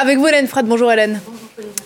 Avec vous, Hélène Fred. Bonjour, Hélène.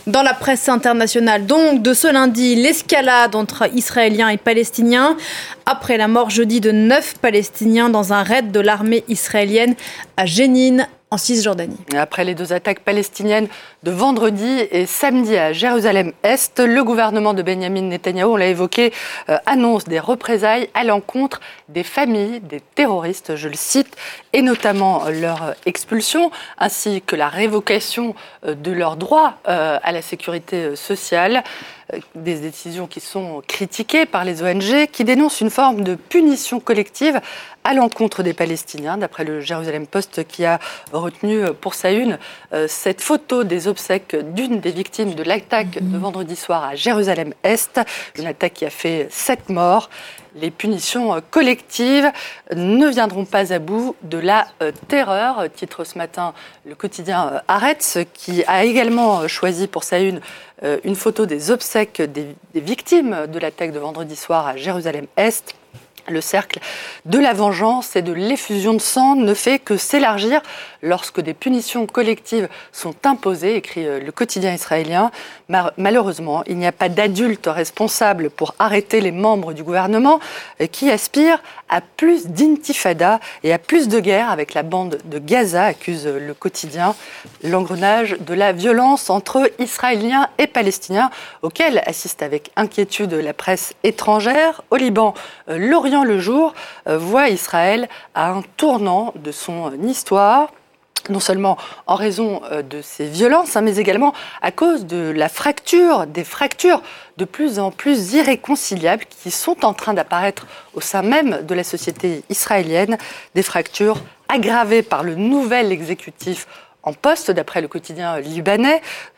Dans la presse internationale, donc, de ce lundi, l'escalade entre Israéliens et Palestiniens après la mort jeudi de neuf Palestiniens dans un raid de l'armée israélienne à Jénine, en Cisjordanie. Après les deux attaques palestiniennes de vendredi et samedi à Jérusalem-Est, le gouvernement de Benjamin Netanyahu, on l'a évoqué, euh, annonce des représailles à l'encontre des familles des terroristes, je le cite, et notamment leur expulsion, ainsi que la révocation euh, de leurs droits euh, à la sécurité sociale des décisions qui sont critiquées par les ONG, qui dénoncent une forme de punition collective à l'encontre des Palestiniens, d'après le Jérusalem Post qui a retenu pour sa une euh, cette photo des obsèques d'une des victimes de l'attaque de vendredi soir à Jérusalem-Est, une attaque qui a fait sept morts. Les punitions collectives ne viendront pas à bout de la euh, terreur, titre ce matin le quotidien euh, Arrête, qui a également choisi pour sa une une photo des obsèques des victimes de l'attaque de vendredi soir à Jérusalem-Est. Le cercle de la vengeance et de l'effusion de sang ne fait que s'élargir lorsque des punitions collectives sont imposées, écrit euh, le quotidien israélien. Malheureusement, il n'y a pas d'adultes responsables pour arrêter les membres du gouvernement euh, qui aspirent à plus d'intifada et à plus de guerre avec la bande de Gaza, accuse le quotidien. L'engrenage de la violence entre Israéliens et Palestiniens, auquel assiste avec inquiétude la presse étrangère. Au Liban, euh, le jour euh, voit Israël à un tournant de son histoire non seulement en raison euh, de ces violences, hein, mais également à cause de la fracture, des fractures de plus en plus irréconciliables qui sont en train d'apparaître au sein même de la société israélienne, des fractures aggravées par le nouvel exécutif en poste, d'après le quotidien libanais, euh,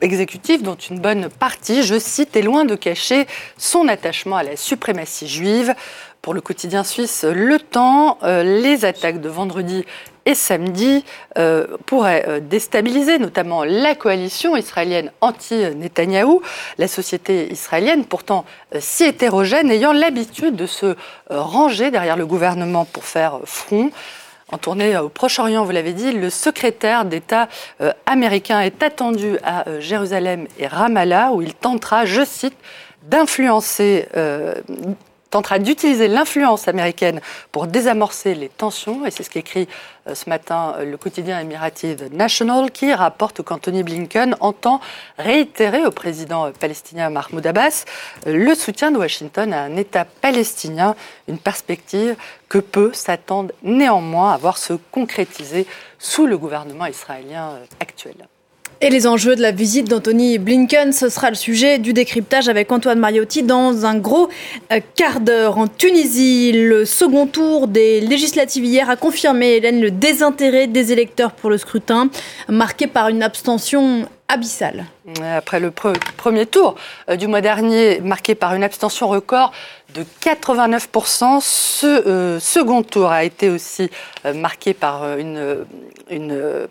exécutif dont une bonne partie, je cite, est loin de cacher son attachement à la suprématie juive. Pour le quotidien suisse Le Temps, euh, les attaques de vendredi et samedi euh, pourraient euh, déstabiliser notamment la coalition israélienne anti-Netanyahou, la société israélienne pourtant si hétérogène, ayant l'habitude de se ranger derrière le gouvernement pour faire front. En tournée au Proche-Orient, vous l'avez dit, le secrétaire d'État américain est attendu à Jérusalem et Ramallah, où il tentera, je cite, d'influencer tentera d'utiliser l'influence américaine pour désamorcer les tensions, et c'est ce qu'écrit euh, ce matin euh, le quotidien émirati The National, qui rapporte qu'Anthony Blinken entend réitérer au président euh, palestinien Mahmoud Abbas le soutien de Washington à un État palestinien, une perspective que peut s'attendre néanmoins à voir se concrétiser sous le gouvernement israélien actuel. Et les enjeux de la visite d'Anthony Blinken, ce sera le sujet du décryptage avec Antoine Mariotti dans un gros euh, quart d'heure. En Tunisie, le second tour des législatives hier a confirmé, Hélène, le désintérêt des électeurs pour le scrutin, marqué par une abstention Après le premier tour euh, du mois dernier, marqué par une abstention record de 89%, ce euh, second tour a été aussi euh, marqué par une,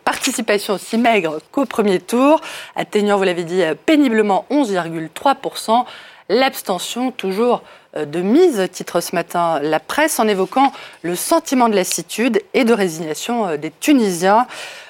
participation aussi maigre qu'au premier tour, atteignant, vous l'avez dit, péniblement 11,3%. L'abstention toujours de mise, titre ce matin la presse, en évoquant le sentiment de lassitude et de résignation des Tunisiens.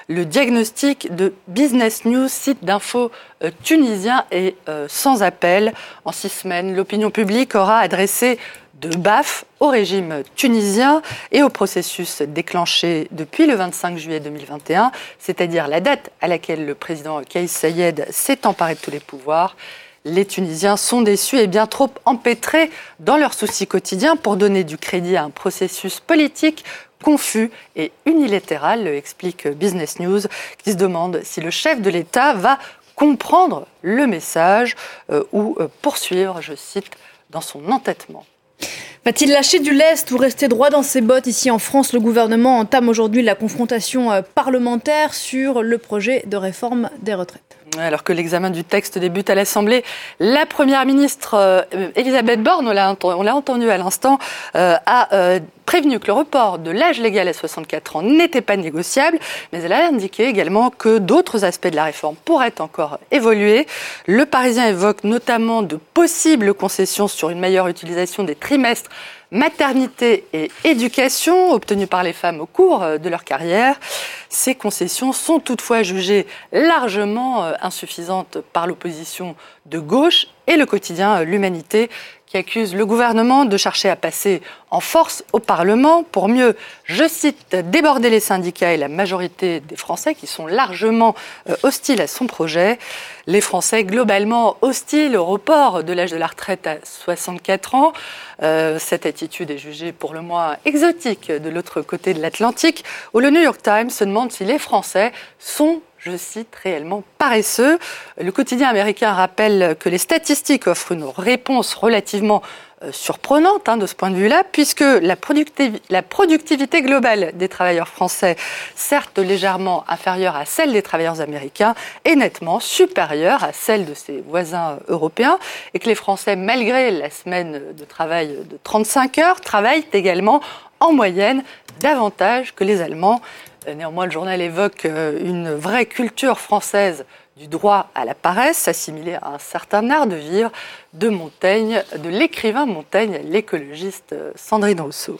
Le diagnostic de Business News, site d'info euh, tunisien, est euh, sans appel. En six semaines, l'opinion publique aura adressé de baf au régime tunisien et au processus déclenché depuis le 25 juillet 2021, c'est-à-dire la date à laquelle le président Kais Sayed s'est emparé de tous les pouvoirs. Les Tunisiens sont déçus et bien trop empêtrés dans leurs soucis quotidiens pour donner du crédit à un processus politique confus et unilatéral, explique Business News, qui se demande si le chef de l'État va comprendre le message euh, ou euh, poursuivre, je cite, dans son entêtement. Va-t-il lâcher du lest ou rester droit dans ses bottes? Ici en France, le gouvernement entame aujourd'hui la confrontation euh, parlementaire sur le projet de réforme des retraites. Alors que l'examen du texte débute à l'Assemblée, la Première ministre euh, Elisabeth Borne, on l'a entendu à l'instant, euh, a euh, prévenu que le report de l'âge légal à 64 ans n'était pas négociable, mais elle a indiqué également que d'autres aspects de la réforme pourraient encore évoluer. Le Parisien évoque notamment de possibles concessions sur une meilleure utilisation des trimestres maternité et éducation obtenues par les femmes au cours euh, de leur carrière. Ces concessions sont toutefois jugées largement euh, insuffisantes par l'opposition de gauche et le quotidien L'Humanité qui accuse le gouvernement de chercher à passer en force au Parlement pour mieux, je cite, déborder les syndicats et la majorité des Français qui sont largement euh, hostiles à son projet. Les Français globalement hostiles au report de l'âge de la retraite à 64 ans. Euh, cette attitude est jugée pour le moins exotique de l'autre côté de l'Atlantique, où le New York Times se demande si les Français sont je cite, réellement paresseux. Le quotidien américain rappelle que les statistiques offrent une réponse relativement euh, surprenante hein, de ce point de vue-là, puisque la, la, productivité globale des travailleurs français, certes légèrement inférieure à celle des travailleurs américains, est nettement supérieure à celle de ses voisins européens, et que les Français, malgré la semaine de travail de 35 heures, travaillent également en moyenne davantage que les Allemands. Néanmoins, le journal évoque euh, une vraie culture française du droit à la paresse, assimilée à un certain art de vivre de Montaigne, de l'écrivain Montaigne, l'écologiste euh, Sandrine Rousseau.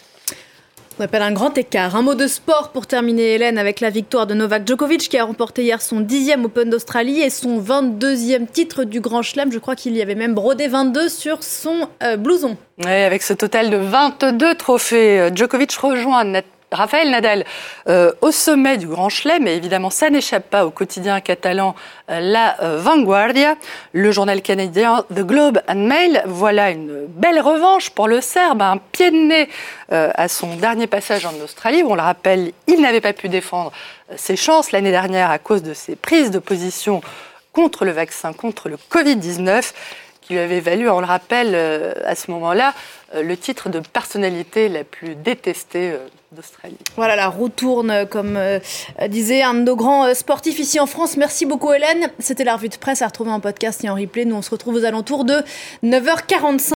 On appelle un grand écart. Un mot de sport pour terminer, Hélène, avec la victoire de Novak Djokovic qui a remporté hier son dixième Open d'Australie et son 22e titre du Grand Chelem. Je crois qu'il y avait même brodé 22 sur son euh, blouson. Avec ce total de 22 trophées, Djokovic rejoint Raphaël Nadal euh, au sommet du Grand Chelem, mais évidemment ça n'échappe pas au quotidien catalan euh, La euh, Vanguardia, le journal canadien The Globe and Mail. Voilà une belle revanche pour le Serbe, un pied de nez à son dernier passage en Australie, on le rappelle, il n'avait pas pu défendre ses chances l'année dernière à cause de ses prises de position contre le vaccin, contre le Covid-19 qui lui avait valu, on le rappelle, à ce moment-là, le titre de personnalité la plus détestée d'Australie. Voilà, la roue tourne, comme euh, disait un de nos grands euh, sportifs ici en France. Merci beaucoup Hélène. C'était la revue de presse à retrouver en podcast et en replay. Nous, on se retrouve aux alentours de 9h45.